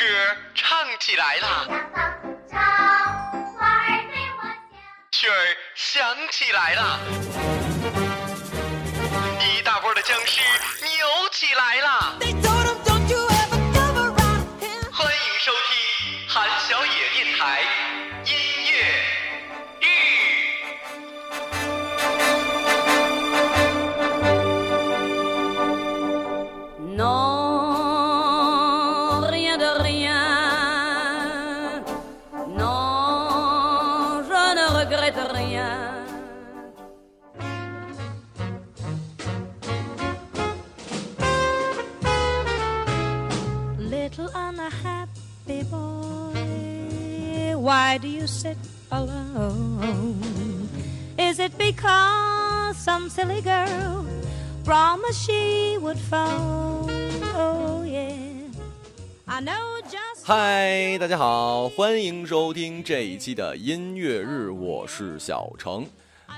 歌唱起来啦，曲儿响起来啦，一大波的僵尸扭起来了。嗨，大家好，欢迎收听这一期的音乐日，我是小程。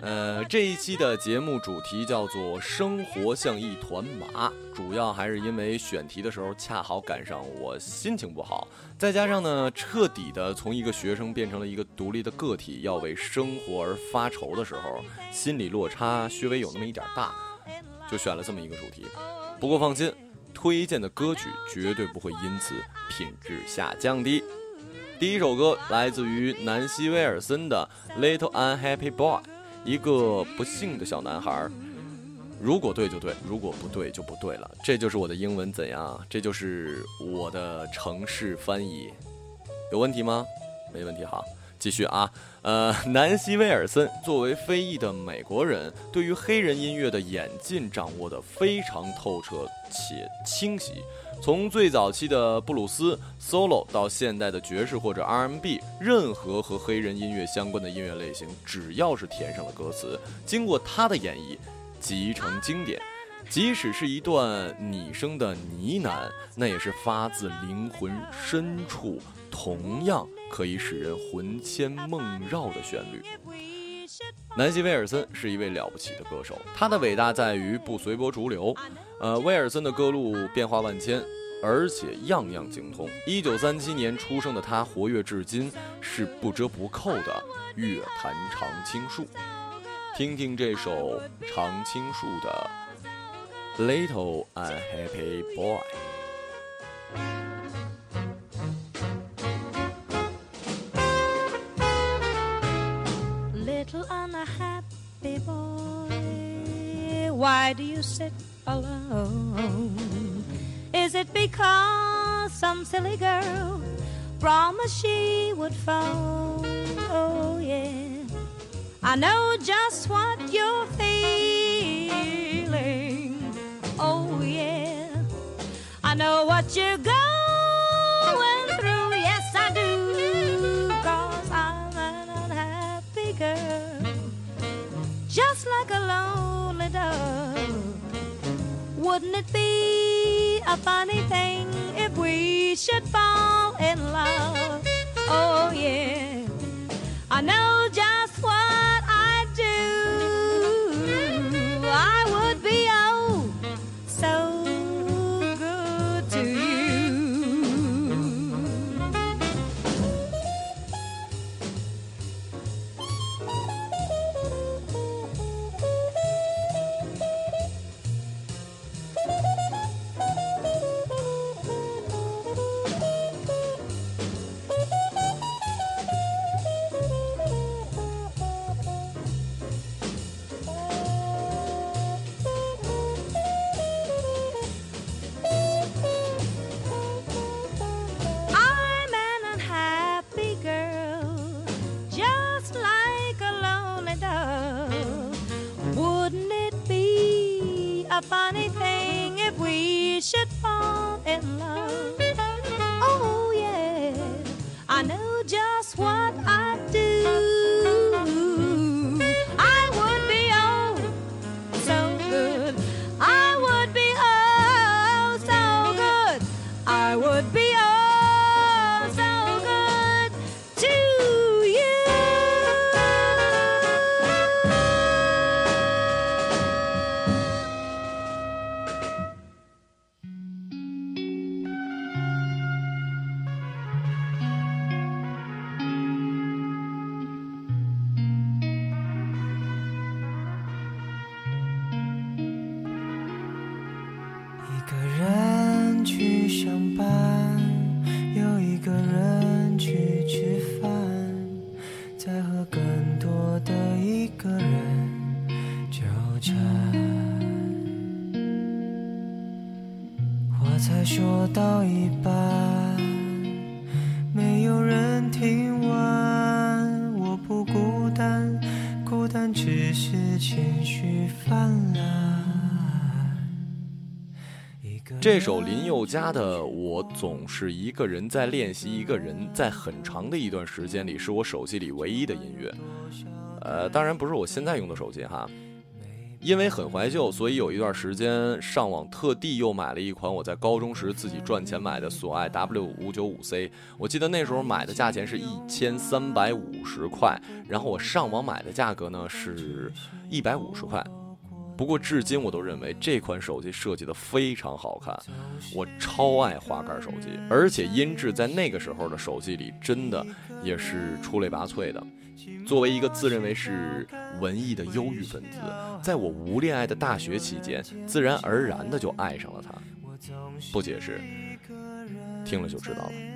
呃，这一期的节目主题叫做“生活像一团麻”，主要还是因为选题的时候恰好赶上我心情不好，再加上呢，彻底的从一个学生变成了一个独立的个体，要为生活而发愁的时候，心理落差稍微有那么一点大，就选了这么一个主题。不过放心。推荐的歌曲绝对不会因此品质下降的。第一首歌来自于南希·威尔森的《Little Unhappy Boy》，一个不幸的小男孩。如果对就对，如果不对就不对了。这就是我的英文怎样？这就是我的城市翻译，有问题吗？没问题，好。继续啊，呃，南希·威尔森作为非裔的美国人，对于黑人音乐的演进掌握得非常透彻且清晰。从最早期的布鲁斯 solo 到现代的爵士或者 R&B，任何和黑人音乐相关的音乐类型，只要是填上了歌词，经过他的演绎，即成经典。即使是一段拟声的呢喃，那也是发自灵魂深处。同样可以使人魂牵梦绕的旋律。南希·威尔森是一位了不起的歌手，他的伟大在于不随波逐流。呃，威尔森的歌路变化万千，而且样样精通。一九三七年出生的他，活跃至今，是不折不扣的乐坛常青树。听听这首《常青树》的《Little Unhappy Boy》。Why do you sit alone? Is it because some silly girl promised she would fall? Oh, yeah. I know just what you're feeling. Oh, yeah. I know what you're going Wouldn't it be a funny thing if we should fall in love? what I 只是情绪泛滥。这首林宥嘉的《我总是一个人在练习》，一个人在很长的一段时间里，是我手机里唯一的音乐。呃，当然不是我现在用的手机哈。因为很怀旧，所以有一段时间上网特地又买了一款我在高中时自己赚钱买的索爱 W 五九五 C。我记得那时候买的价钱是一千三百五十块，然后我上网买的价格呢是一百五十块。不过至今我都认为这款手机设计的非常好看，我超爱滑盖手机，而且音质在那个时候的手机里真的也是出类拔萃的。作为一个自认为是文艺的忧郁分子，在我无恋爱的大学期间，自然而然的就爱上了他，不解释，听了就知道了。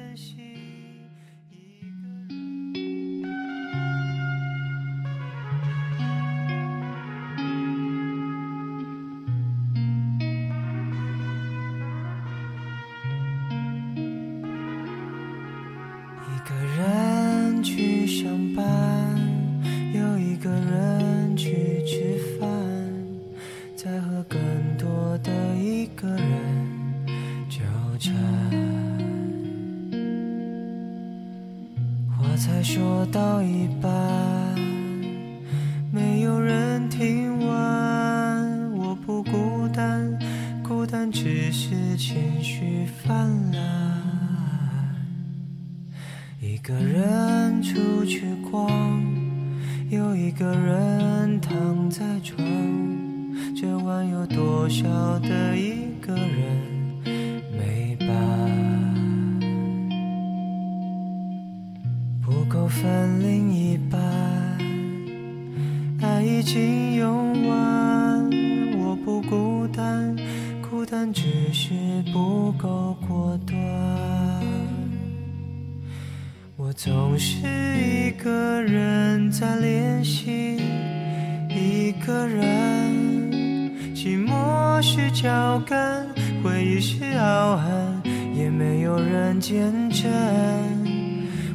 但只是不够果断，我总是一个人在练习，一个人。寂寞是脚跟，回忆是傲寒，也没有人见证。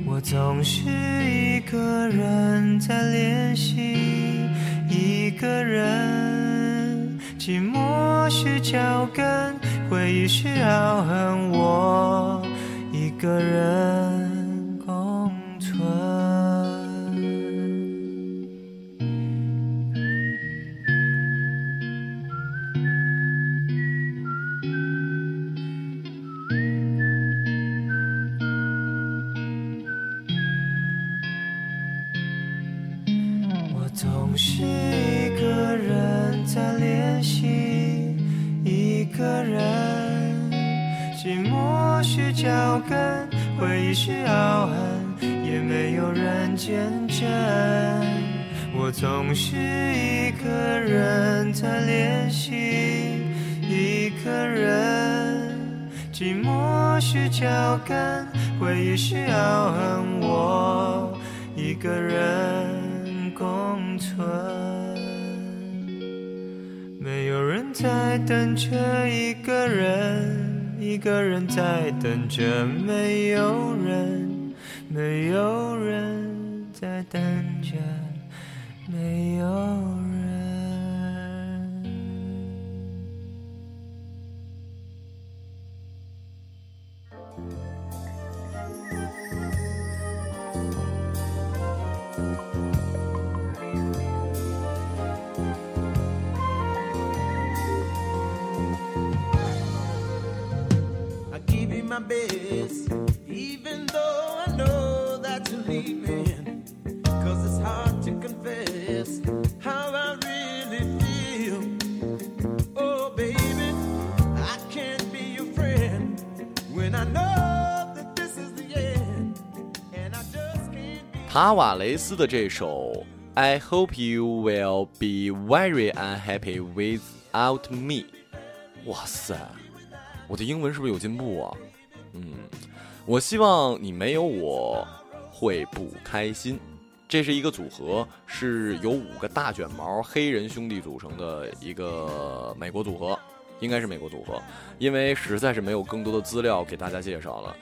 我总是一个人在练习，一个人。寂寞是脚跟，回忆是傲恨，我一个人。寂寞是脚跟，回忆是凹痕，也没有人见证。我总是一个人在练习，一个人。寂寞是脚跟，回忆是凹痕，我一个人共存。没有人在等着一个人。一个人在等着，没有人，没有人在等着，没有。best, even though I know that you're leaving. Cause it's hard to confess how I really feel. Oh, baby, I can't be your friend when I know that this is the end. And I just can't be. 塔瓦雷斯的这首《I Hope You Will Be Very Unhappy Without Me》，哇塞，我的英文是不是有进步啊？ 嗯，我希望你没有，我会不开心。这是一个组合，是由五个大卷毛黑人兄弟组成的一个美国组合，应该是美国组合，因为实在是没有更多的资料给大家介绍了。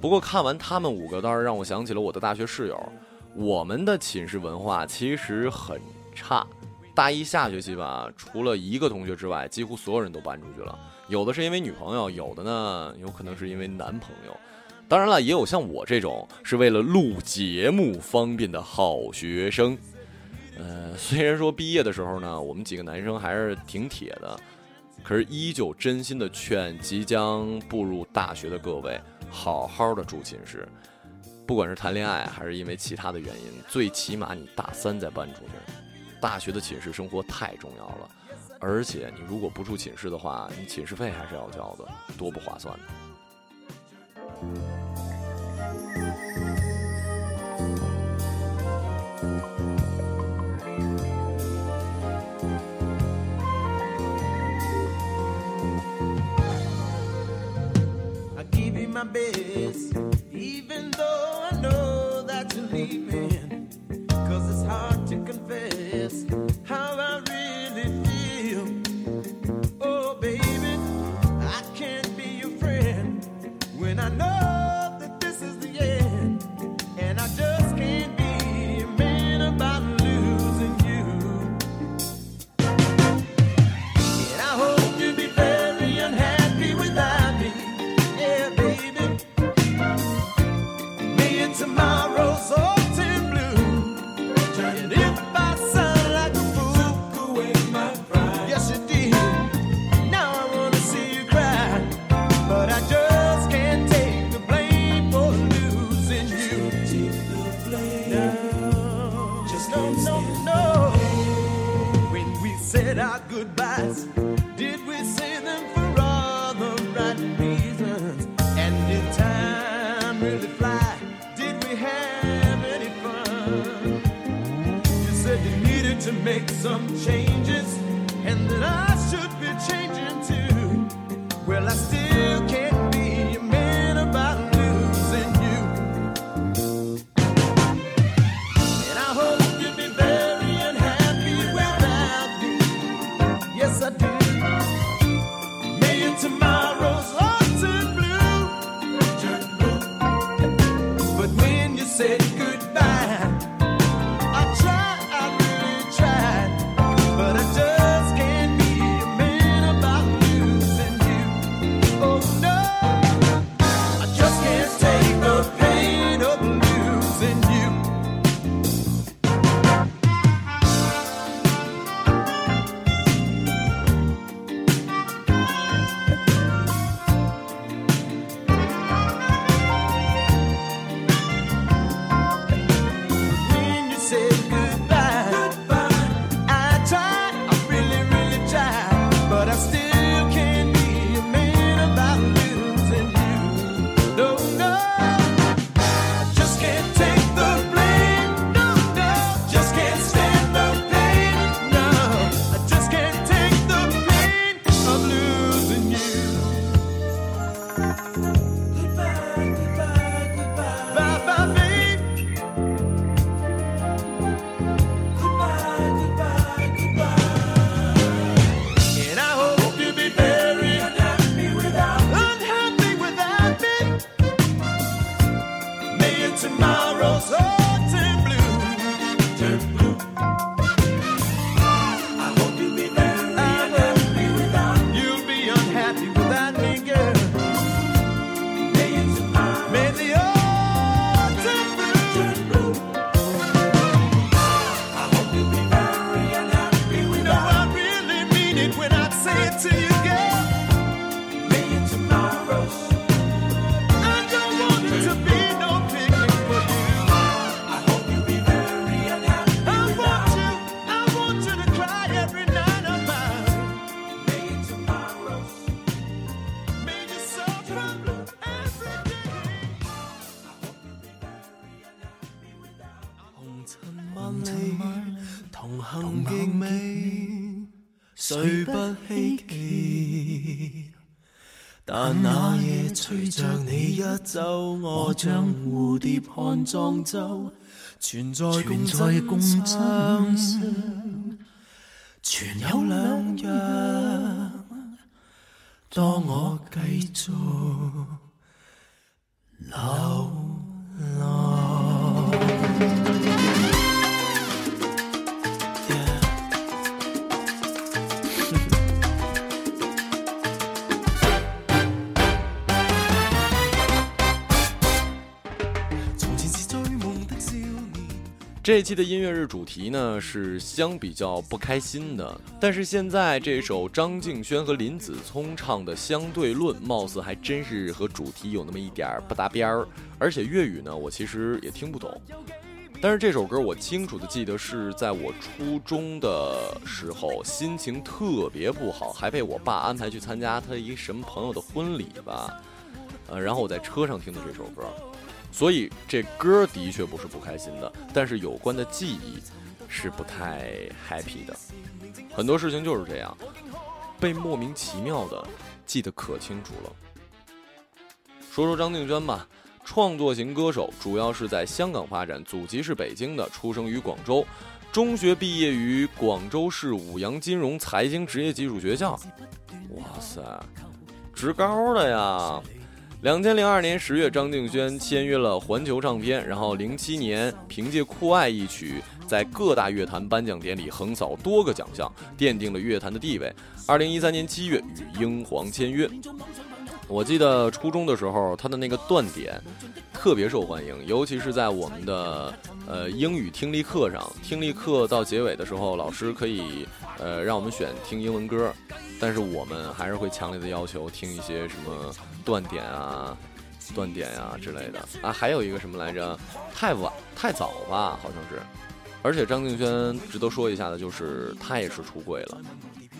不过看完他们五个，倒是让我想起了我的大学室友。我们的寝室文化其实很差，大一下学期吧，除了一个同学之外，几乎所有人都搬出去了。有的是因为女朋友，有的呢有可能是因为男朋友，当然了，也有像我这种是为了录节目方便的好学生。呃，虽然说毕业的时候呢，我们几个男生还是挺铁的，可是依旧真心的劝即将步入大学的各位，好好的住寝室，不管是谈恋爱还是因为其他的原因，最起码你大三再搬出去。大学的寝室生活太重要了。而且，你如果不住寝室的话，你寝室费还是要交的，多不划算的。谁不希奇，但那夜随着你一走，我将蝴蝶看庄周，存在共真上，全有两样。当我继续流浪。这一期的音乐日主题呢是相比较不开心的，但是现在这首张敬轩和林子聪唱的《相对论》貌似还真是和主题有那么一点儿不搭边儿，而且粤语呢我其实也听不懂，但是这首歌我清楚的记得是在我初中的时候心情特别不好，还被我爸安排去参加他一什么朋友的婚礼吧，呃，然后我在车上听的这首歌。所以这歌的确不是不开心的，但是有关的记忆是不太 happy 的。很多事情就是这样，被莫名其妙的记得可清楚了。说说张敬轩吧，创作型歌手，主要是在香港发展，祖籍是北京的，出生于广州，中学毕业于广州市五羊金融财经职业技术学校。哇塞，职高的呀！两千零二年十月，张敬轩签约了环球唱片，然后零七年凭借《酷爱》一曲，在各大乐坛颁奖典礼横扫多个奖项，奠定了乐坛的地位。二零一三年七月与英皇签约。我记得初中的时候，他的那个断点特别受欢迎，尤其是在我们的呃英语听力课上。听力课到结尾的时候，老师可以呃让我们选听英文歌，但是我们还是会强烈的要求听一些什么断点啊、断点啊之类的啊。还有一个什么来着？太晚太早吧，好像是。而且张敬轩值得说一下的，就是他也是出轨了。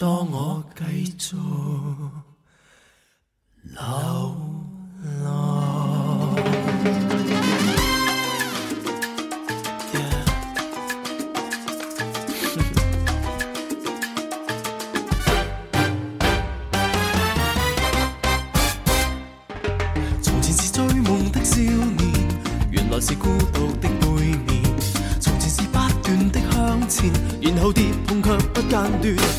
当我继续流浪，从前是追梦的少年，原来是孤独的背面。从前是不断的向前，然后跌碰却不间断。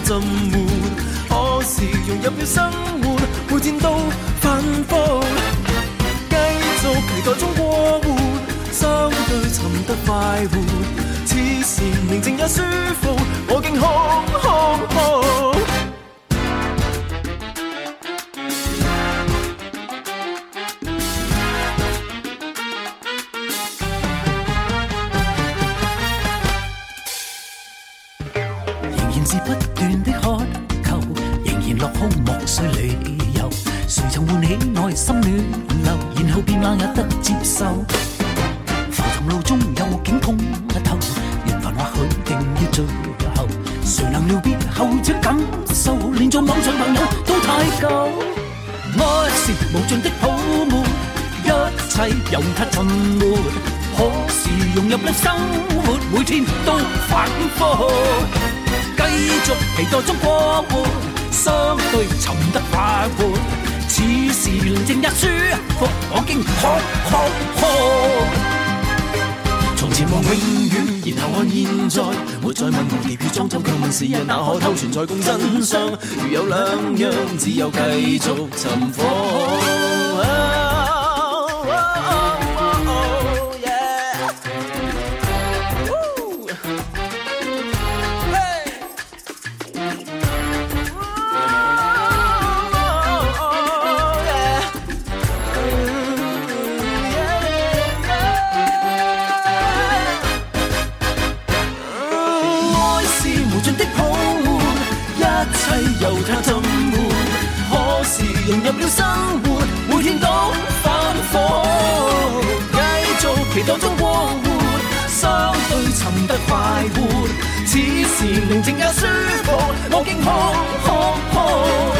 浸沒，可是融入了生活，每天都反复。继续期待中过活，相对沉得快活，此时宁静也舒服，我竟哭。是不断的渴求，仍然落空，莫需理由。谁曾唤起内心暖流，然后变冷也得接受。浮沉路中有景通透，缘份或许定要最后。谁能了别后者感受，连做网上朋友都太久。爱是无尽的泡沫，一切又它尽没。可是融入了生活，每天都反复。继续期待中过活，相对沉得化灰。此时宁静一书，我惊！吼吼吼！从前望永远，然后看现在，活在问蝴蝶与庄周，却问世人哪可偷存在共真相？如有两样，只有继续寻访。平静也舒服，我竟空空空。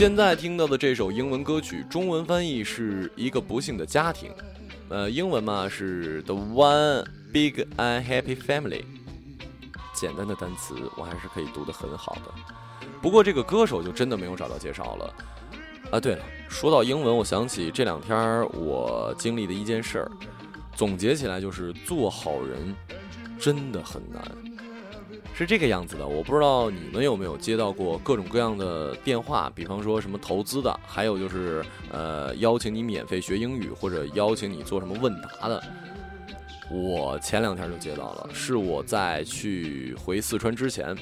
现在听到的这首英文歌曲，中文翻译是一个不幸的家庭，呃，英文嘛是 the one big unhappy family。简单的单词我还是可以读得很好的，不过这个歌手就真的没有找到介绍了。啊，对了，说到英文，我想起这两天我经历的一件事儿，总结起来就是做好人真的很难。是这个样子的，我不知道你们有没有接到过各种各样的电话，比方说什么投资的，还有就是呃邀请你免费学英语，或者邀请你做什么问答的。我前两天就接到了，是我在去回四川之前，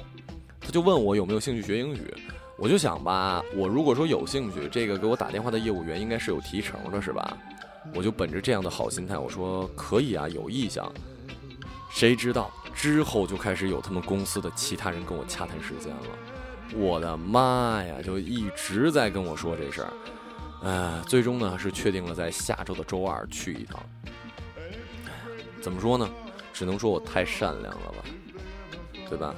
他就问我有没有兴趣学英语。我就想吧，我如果说有兴趣，这个给我打电话的业务员应该是有提成的，是吧？我就本着这样的好心态，我说可以啊，有意向。谁知道之后就开始有他们公司的其他人跟我洽谈时间了，我的妈呀，就一直在跟我说这事儿，呃，最终呢是确定了在下周的周二去一趟。怎么说呢？只能说我太善良了吧，对吧？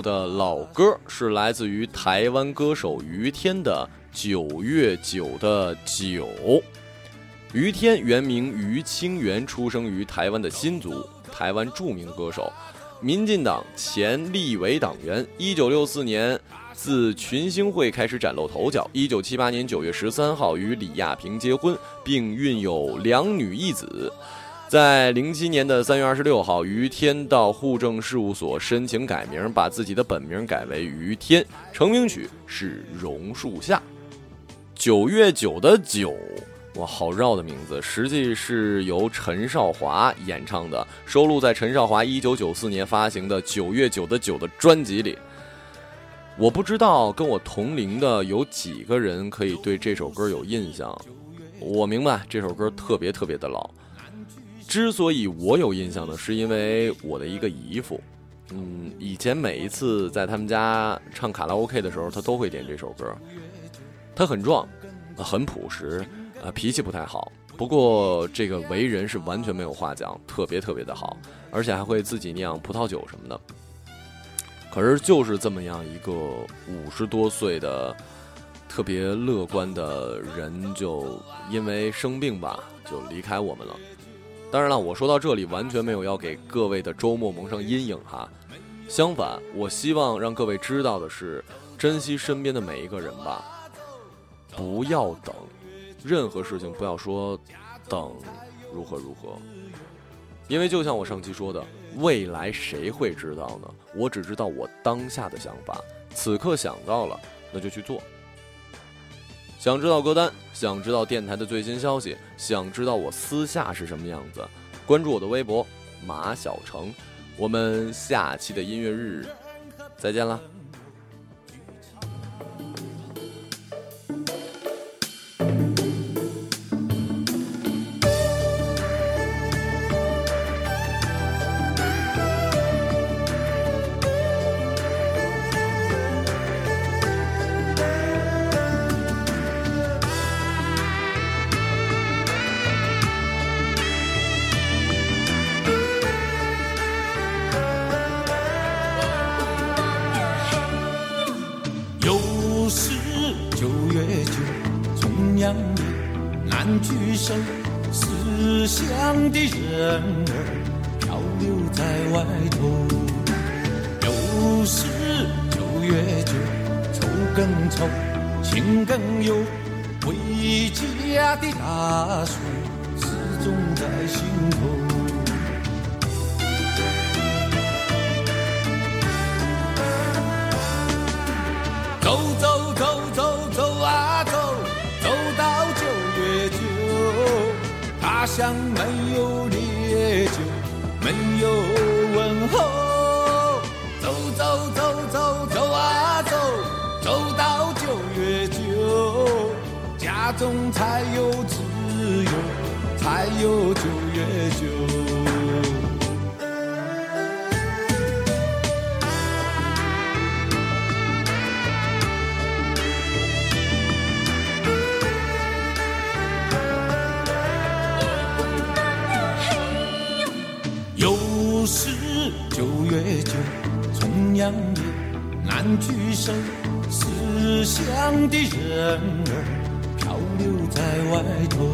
的老歌是来自于台湾歌手于天的《九月九的九》。于天原名于清源，出生于台湾的新竹，台湾著名歌手，民进党前立委党员。一九六四年自群星会开始崭露头角。一九七八年九月十三号与李亚平结婚，并育有两女一子。在零七年的三月二十六号，于天到户政事务所申请改名，把自己的本名改为于天。成名曲是《榕树下》，九月九的九，哇，好绕的名字。实际是由陈少华演唱的，收录在陈少华一九九四年发行的《九月九的九》的专辑里。我不知道跟我同龄的有几个人可以对这首歌有印象。我明白这首歌特别特别的老。之所以我有印象呢，是因为我的一个姨父，嗯，以前每一次在他们家唱卡拉 OK 的时候，他都会点这首歌。他很壮，很朴实，呃，脾气不太好，不过这个为人是完全没有话讲，特别特别的好，而且还会自己酿葡萄酒什么的。可是就是这么样一个五十多岁的、特别乐观的人，就因为生病吧，就离开我们了。当然了，我说到这里完全没有要给各位的周末蒙上阴影哈，相反，我希望让各位知道的是，珍惜身边的每一个人吧，不要等，任何事情不要说等，如何如何，因为就像我上期说的，未来谁会知道呢？我只知道我当下的想法，此刻想到了，那就去做。想知道歌单，想知道电台的最新消息，想知道我私下是什么样子，关注我的微博马小成。我们下期的音乐日再见了。思乡的人儿漂流在外头，又是九月九，愁更愁，情更忧，回家的打算始终在心头。乡没有烈酒，没有问候，走走走走走啊走，走到九月九，家中才有自由，才有九月九。举手，思乡的人儿飘流在外头。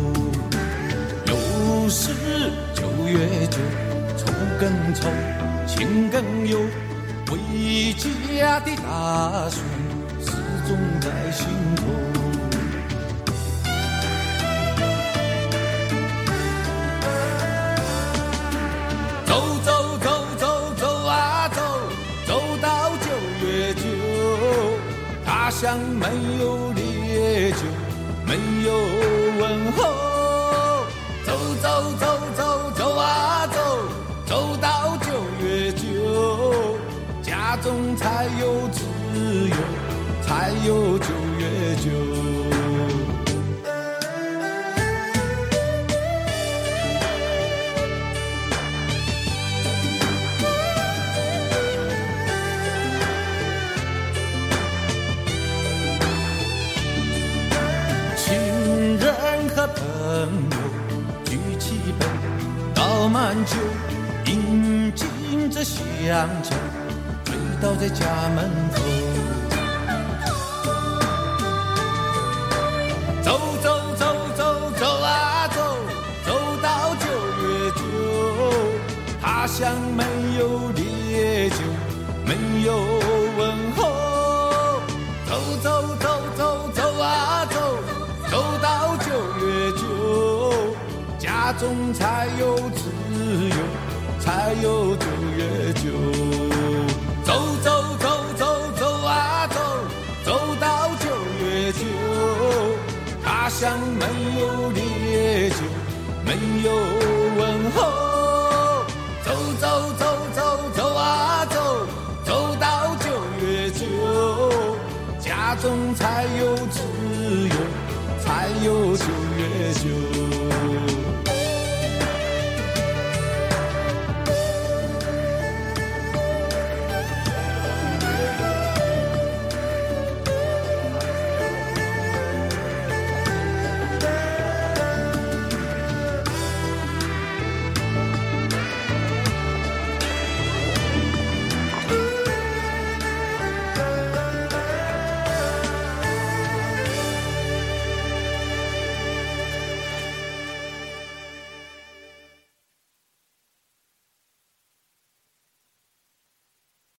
又是九月九，愁更愁，情更忧，回家的打算始终在心头。有九月九，亲人和朋友举起杯，倒满酒，饮尽这乡愁，醉倒在家门口。乡没有烈酒，没有问候，走走走走走啊走，走到九月九，家中才有自由，才有。